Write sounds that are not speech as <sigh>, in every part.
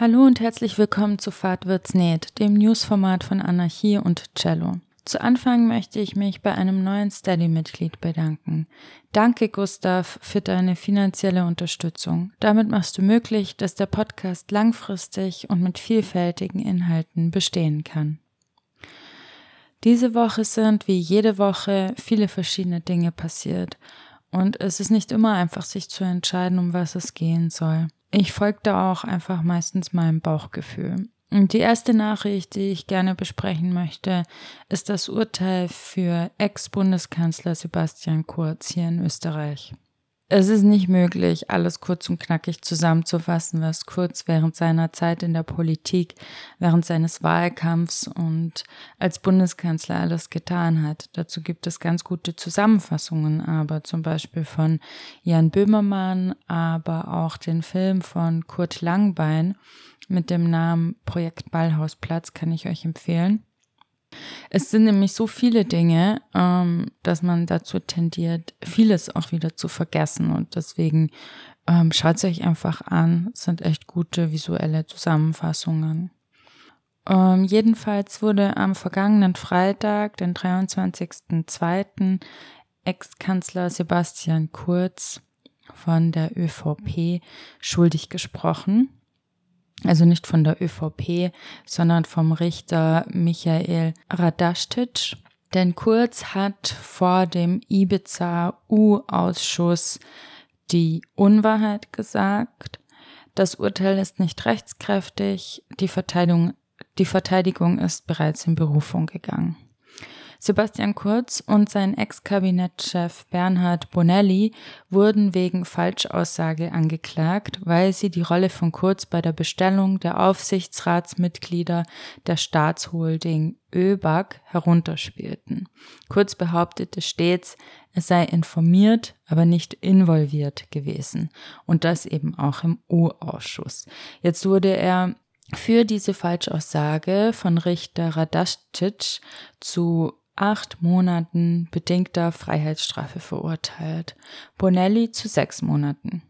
Hallo und herzlich willkommen zu Fahrt wird's näht, dem Newsformat von Anarchie und Cello. Zu Anfang möchte ich mich bei einem neuen Steady-Mitglied bedanken. Danke, Gustav, für deine finanzielle Unterstützung. Damit machst du möglich, dass der Podcast langfristig und mit vielfältigen Inhalten bestehen kann. Diese Woche sind wie jede Woche viele verschiedene Dinge passiert und es ist nicht immer einfach, sich zu entscheiden, um was es gehen soll. Ich folgte auch einfach meistens meinem Bauchgefühl. Und die erste Nachricht, die ich gerne besprechen möchte, ist das Urteil für Ex-Bundeskanzler Sebastian Kurz hier in Österreich. Es ist nicht möglich, alles kurz und knackig zusammenzufassen, was Kurz während seiner Zeit in der Politik, während seines Wahlkampfs und als Bundeskanzler alles getan hat. Dazu gibt es ganz gute Zusammenfassungen, aber zum Beispiel von Jan Böhmermann, aber auch den Film von Kurt Langbein mit dem Namen Projekt Ballhausplatz kann ich euch empfehlen. Es sind nämlich so viele Dinge, ähm, dass man dazu tendiert, vieles auch wieder zu vergessen. Und deswegen ähm, schaut es euch einfach an. Es sind echt gute visuelle Zusammenfassungen. Ähm, jedenfalls wurde am vergangenen Freitag, den 23.02., Ex-Kanzler Sebastian Kurz von der ÖVP schuldig gesprochen also nicht von der ÖVP, sondern vom Richter Michael Radastic. Denn Kurz hat vor dem Ibiza-U-Ausschuss die Unwahrheit gesagt. Das Urteil ist nicht rechtskräftig. Die Verteidigung, die Verteidigung ist bereits in Berufung gegangen. Sebastian Kurz und sein Ex-Kabinettschef Bernhard Bonelli wurden wegen Falschaussage angeklagt, weil sie die Rolle von Kurz bei der Bestellung der Aufsichtsratsmitglieder der Staatsholding ÖBAG herunterspielten. Kurz behauptete stets, er sei informiert, aber nicht involviert gewesen. Und das eben auch im U-Ausschuss. Jetzt wurde er für diese Falschaussage von Richter Radastic zu acht Monaten bedingter Freiheitsstrafe verurteilt, Bonelli zu sechs Monaten.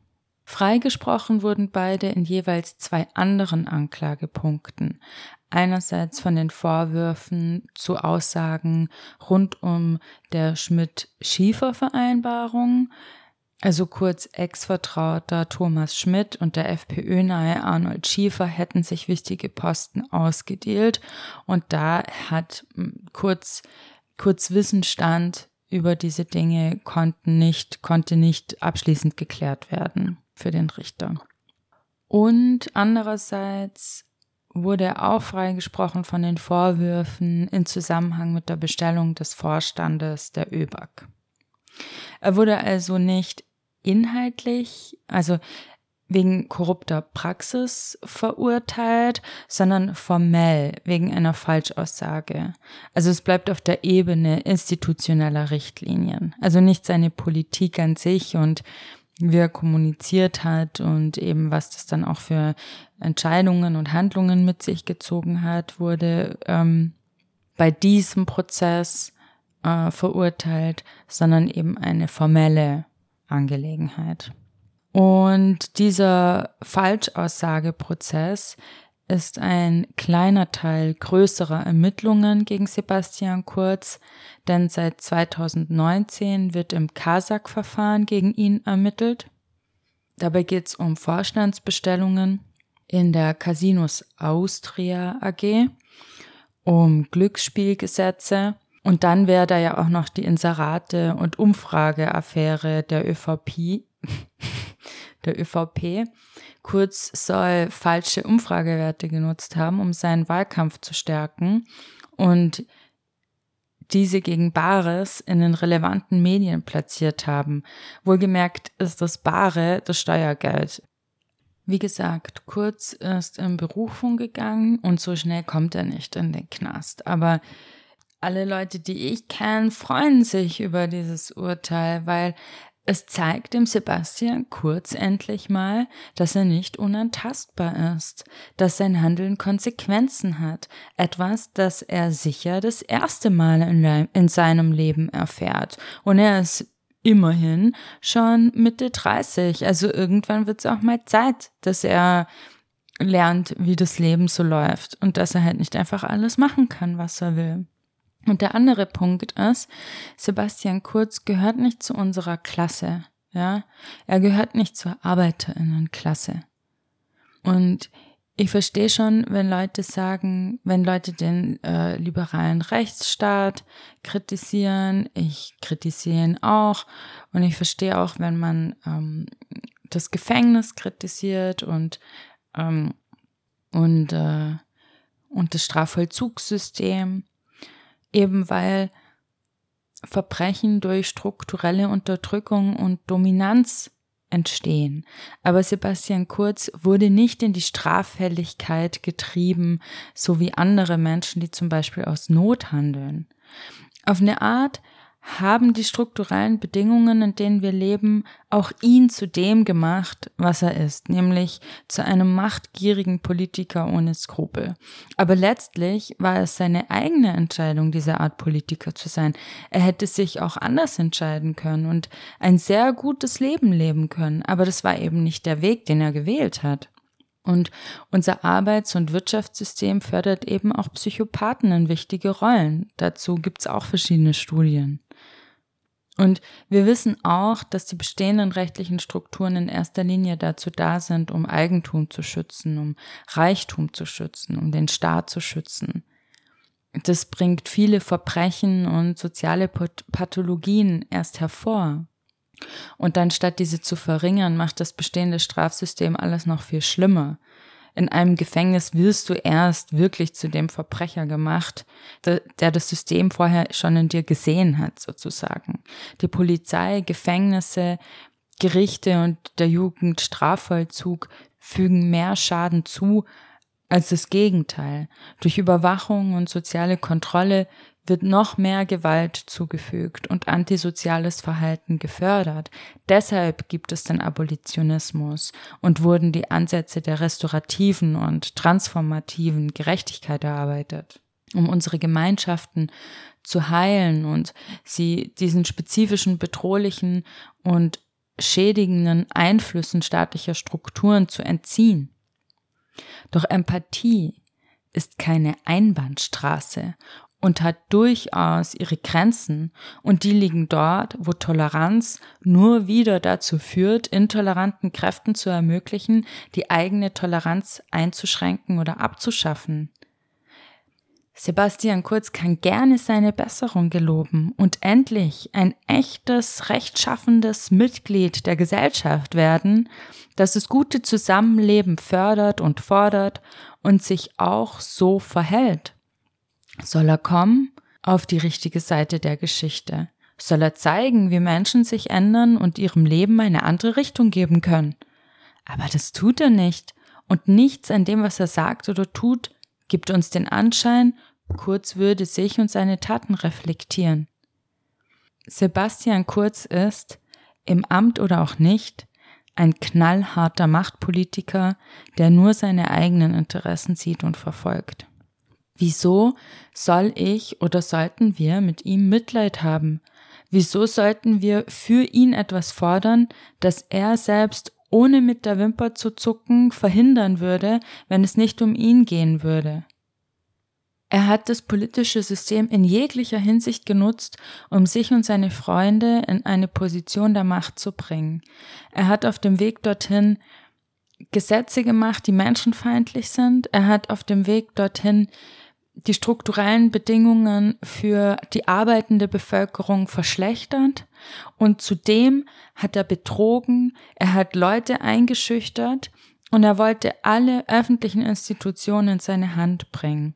Freigesprochen wurden beide in jeweils zwei anderen Anklagepunkten. Einerseits von den Vorwürfen zu Aussagen rund um der Schmidt-Schiefer-Vereinbarung, also kurz Ex-Vertrauter Thomas Schmidt und der FPÖ-nahe Arnold Schiefer hätten sich wichtige Posten ausgedealt und da hat hm, kurz kurz Wissensstand über diese Dinge konnten nicht, konnte nicht abschließend geklärt werden für den Richter. Und andererseits wurde er auch freigesprochen von den Vorwürfen in Zusammenhang mit der Bestellung des Vorstandes der ÖBAG. Er wurde also nicht inhaltlich, also wegen korrupter Praxis verurteilt, sondern formell wegen einer Falschaussage. Also es bleibt auf der Ebene institutioneller Richtlinien. Also nicht seine Politik an sich und wie er kommuniziert hat und eben was das dann auch für Entscheidungen und Handlungen mit sich gezogen hat, wurde ähm, bei diesem Prozess äh, verurteilt, sondern eben eine formelle Angelegenheit. Und dieser Falschaussageprozess ist ein kleiner Teil größerer Ermittlungen gegen Sebastian Kurz, denn seit 2019 wird im Kasach-Verfahren gegen ihn ermittelt. Dabei geht es um Vorstandsbestellungen in der Casinos Austria AG, um Glücksspielgesetze und dann wäre da ja auch noch die Inserate- und Umfrageaffäre der ÖVP, <laughs> der ÖVP. Kurz soll falsche Umfragewerte genutzt haben, um seinen Wahlkampf zu stärken und diese gegen Bares in den relevanten Medien platziert haben. Wohlgemerkt ist das Bare das Steuergeld. Wie gesagt, Kurz ist in Berufung gegangen und so schnell kommt er nicht in den Knast. Aber alle Leute, die ich kenne, freuen sich über dieses Urteil, weil es zeigt dem Sebastian Kurz endlich mal, dass er nicht unantastbar ist, dass sein Handeln Konsequenzen hat, etwas, das er sicher das erste Mal in, in seinem Leben erfährt. Und er ist immerhin schon Mitte 30, also irgendwann wird es auch mal Zeit, dass er lernt, wie das Leben so läuft und dass er halt nicht einfach alles machen kann, was er will. Und der andere Punkt ist, Sebastian Kurz gehört nicht zu unserer Klasse, ja. Er gehört nicht zur Arbeiterinnenklasse. Und ich verstehe schon, wenn Leute sagen, wenn Leute den äh, liberalen Rechtsstaat kritisieren, ich kritisiere ihn auch und ich verstehe auch, wenn man ähm, das Gefängnis kritisiert und ähm, und äh, und das Strafvollzugssystem, eben weil Verbrechen durch strukturelle Unterdrückung und Dominanz entstehen. Aber Sebastian Kurz wurde nicht in die Straffälligkeit getrieben, so wie andere Menschen, die zum Beispiel aus Not handeln. Auf eine Art haben die strukturellen Bedingungen, in denen wir leben, auch ihn zu dem gemacht, was er ist, nämlich zu einem machtgierigen Politiker ohne Skrupel. Aber letztlich war es seine eigene Entscheidung, diese Art Politiker zu sein. Er hätte sich auch anders entscheiden können und ein sehr gutes Leben leben können, aber das war eben nicht der Weg, den er gewählt hat. Und unser Arbeits- und Wirtschaftssystem fördert eben auch Psychopathen in wichtige Rollen. Dazu gibt's auch verschiedene Studien. Und wir wissen auch, dass die bestehenden rechtlichen Strukturen in erster Linie dazu da sind, um Eigentum zu schützen, um Reichtum zu schützen, um den Staat zu schützen. Das bringt viele Verbrechen und soziale Pathologien erst hervor. Und dann statt diese zu verringern, macht das bestehende Strafsystem alles noch viel schlimmer in einem Gefängnis wirst du erst wirklich zu dem Verbrecher gemacht, der, das System vorher schon in dir gesehen hat, sozusagen. Die Polizei, Gefängnisse, Gerichte und der Jugendstrafvollzug fügen mehr Schaden zu als das Gegenteil. Durch Überwachung und soziale Kontrolle wird noch mehr Gewalt zugefügt und antisoziales Verhalten gefördert. Deshalb gibt es den Abolitionismus und wurden die Ansätze der restaurativen und transformativen Gerechtigkeit erarbeitet, um unsere Gemeinschaften zu heilen und sie diesen spezifischen bedrohlichen und schädigenden Einflüssen staatlicher Strukturen zu entziehen. Doch Empathie ist keine Einbahnstraße und hat durchaus ihre Grenzen und die liegen dort, wo Toleranz nur wieder dazu führt, intoleranten Kräften zu ermöglichen, die eigene Toleranz einzuschränken oder abzuschaffen. Sebastian Kurz kann gerne seine Besserung geloben und endlich ein echtes, rechtschaffendes Mitglied der Gesellschaft werden, das das gute Zusammenleben fördert und fordert und sich auch so verhält. Soll er kommen auf die richtige Seite der Geschichte? Soll er zeigen, wie Menschen sich ändern und ihrem Leben eine andere Richtung geben können? Aber das tut er nicht. Und nichts an dem, was er sagt oder tut, gibt uns den Anschein, Kurz würde sich und seine Taten reflektieren. Sebastian Kurz ist, im Amt oder auch nicht, ein knallharter Machtpolitiker, der nur seine eigenen Interessen sieht und verfolgt. Wieso soll ich oder sollten wir mit ihm Mitleid haben? Wieso sollten wir für ihn etwas fordern, das er selbst ohne mit der Wimper zu zucken verhindern würde, wenn es nicht um ihn gehen würde? Er hat das politische System in jeglicher Hinsicht genutzt, um sich und seine Freunde in eine Position der Macht zu bringen. Er hat auf dem Weg dorthin Gesetze gemacht, die menschenfeindlich sind. Er hat auf dem Weg dorthin die strukturellen Bedingungen für die arbeitende Bevölkerung verschlechtert und zudem hat er betrogen, er hat Leute eingeschüchtert und er wollte alle öffentlichen Institutionen in seine Hand bringen.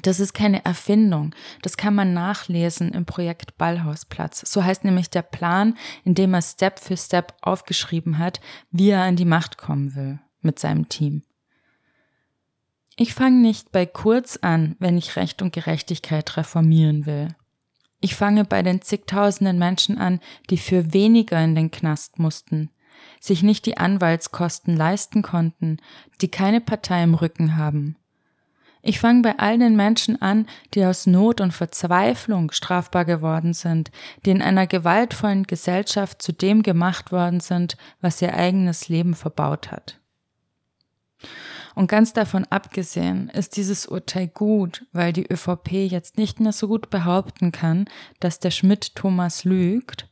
Das ist keine Erfindung. Das kann man nachlesen im Projekt Ballhausplatz. So heißt nämlich der Plan, in dem er Step für Step aufgeschrieben hat, wie er an die Macht kommen will mit seinem Team. Ich fange nicht bei Kurz an, wenn ich Recht und Gerechtigkeit reformieren will. Ich fange bei den zigtausenden Menschen an, die für weniger in den Knast mussten, sich nicht die Anwaltskosten leisten konnten, die keine Partei im Rücken haben. Ich fange bei all den Menschen an, die aus Not und Verzweiflung strafbar geworden sind, die in einer gewaltvollen Gesellschaft zu dem gemacht worden sind, was ihr eigenes Leben verbaut hat. Und ganz davon abgesehen ist dieses Urteil gut, weil die ÖVP jetzt nicht mehr so gut behaupten kann, dass der Schmidt Thomas lügt,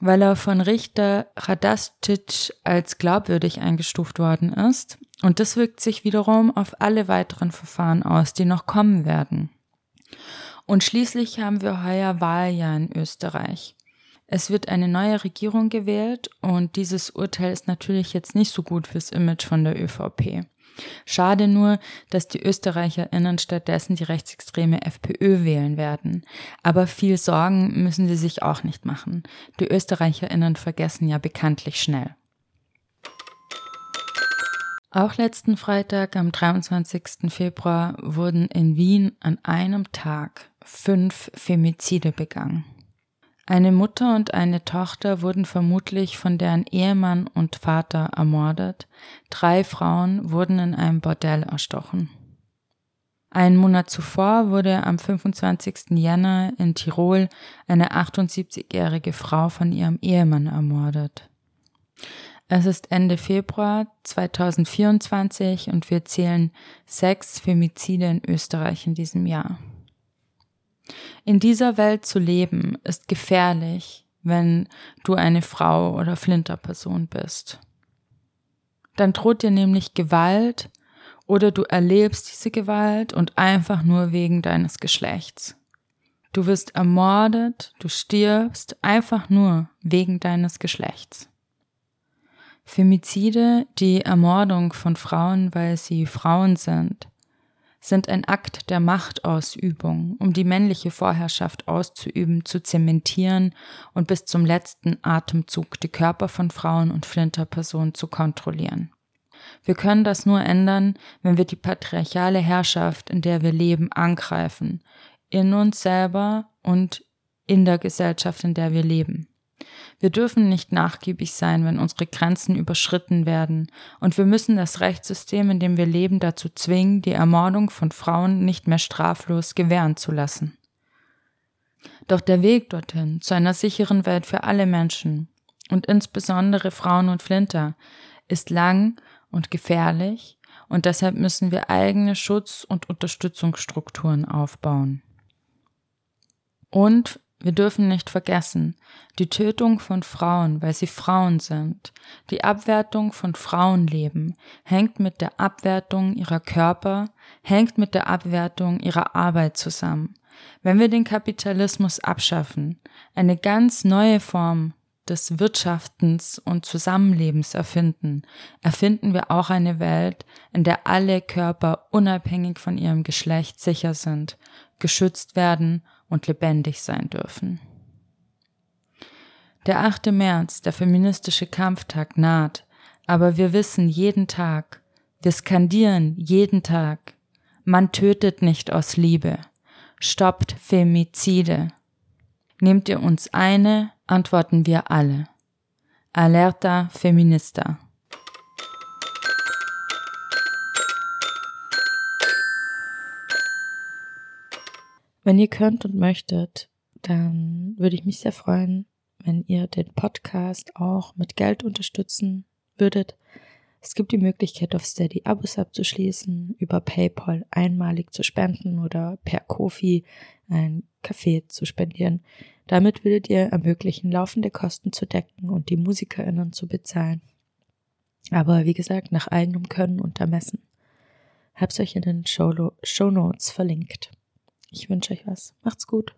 weil er von Richter Radastic als glaubwürdig eingestuft worden ist. Und das wirkt sich wiederum auf alle weiteren Verfahren aus, die noch kommen werden. Und schließlich haben wir heuer Wahljahr in Österreich. Es wird eine neue Regierung gewählt und dieses Urteil ist natürlich jetzt nicht so gut fürs Image von der ÖVP. Schade nur, dass die ÖsterreicherInnen stattdessen die rechtsextreme FPÖ wählen werden. Aber viel Sorgen müssen sie sich auch nicht machen. Die ÖsterreicherInnen vergessen ja bekanntlich schnell. Auch letzten Freitag, am 23. Februar, wurden in Wien an einem Tag fünf Femizide begangen. Eine Mutter und eine Tochter wurden vermutlich von deren Ehemann und Vater ermordet, drei Frauen wurden in einem Bordell erstochen. Einen Monat zuvor wurde am 25. Jänner in Tirol eine 78-jährige Frau von ihrem Ehemann ermordet. Es ist Ende Februar 2024 und wir zählen sechs Femizide in Österreich in diesem Jahr. In dieser Welt zu leben ist gefährlich, wenn du eine Frau oder Flinterperson bist. Dann droht dir nämlich Gewalt oder du erlebst diese Gewalt und einfach nur wegen deines Geschlechts. Du wirst ermordet, du stirbst einfach nur wegen deines Geschlechts. Femizide, die Ermordung von Frauen, weil sie Frauen sind, sind ein Akt der Machtausübung, um die männliche Vorherrschaft auszuüben, zu zementieren und bis zum letzten Atemzug die Körper von Frauen und Flinterpersonen zu kontrollieren. Wir können das nur ändern, wenn wir die patriarchale Herrschaft, in der wir leben, angreifen, in uns selber und in der Gesellschaft, in der wir leben. Wir dürfen nicht nachgiebig sein, wenn unsere Grenzen überschritten werden, und wir müssen das Rechtssystem, in dem wir leben, dazu zwingen, die Ermordung von Frauen nicht mehr straflos gewähren zu lassen. Doch der Weg dorthin, zu einer sicheren Welt für alle Menschen, und insbesondere Frauen und Flinter, ist lang und gefährlich, und deshalb müssen wir eigene Schutz- und Unterstützungsstrukturen aufbauen. Und wir dürfen nicht vergessen, die Tötung von Frauen, weil sie Frauen sind, die Abwertung von Frauenleben hängt mit der Abwertung ihrer Körper, hängt mit der Abwertung ihrer Arbeit zusammen. Wenn wir den Kapitalismus abschaffen, eine ganz neue Form des Wirtschaftens und Zusammenlebens erfinden, erfinden wir auch eine Welt, in der alle Körper unabhängig von ihrem Geschlecht sicher sind, geschützt werden und lebendig sein dürfen. Der 8. März, der feministische Kampftag naht, aber wir wissen jeden Tag, wir skandieren jeden Tag, man tötet nicht aus Liebe, stoppt Femizide. Nehmt ihr uns eine, antworten wir alle. Alerta Feminista. Wenn ihr könnt und möchtet, dann würde ich mich sehr freuen, wenn ihr den Podcast auch mit Geld unterstützen würdet. Es gibt die Möglichkeit, auf Steady Abos abzuschließen, über PayPal einmalig zu spenden oder per Kofi ein Kaffee zu spendieren. Damit würdet ihr ermöglichen, laufende Kosten zu decken und die MusikerInnen zu bezahlen. Aber wie gesagt, nach eigenem Können und Ermessen. Hab's euch in den Show Notes verlinkt. Ich wünsche euch was. Macht's gut.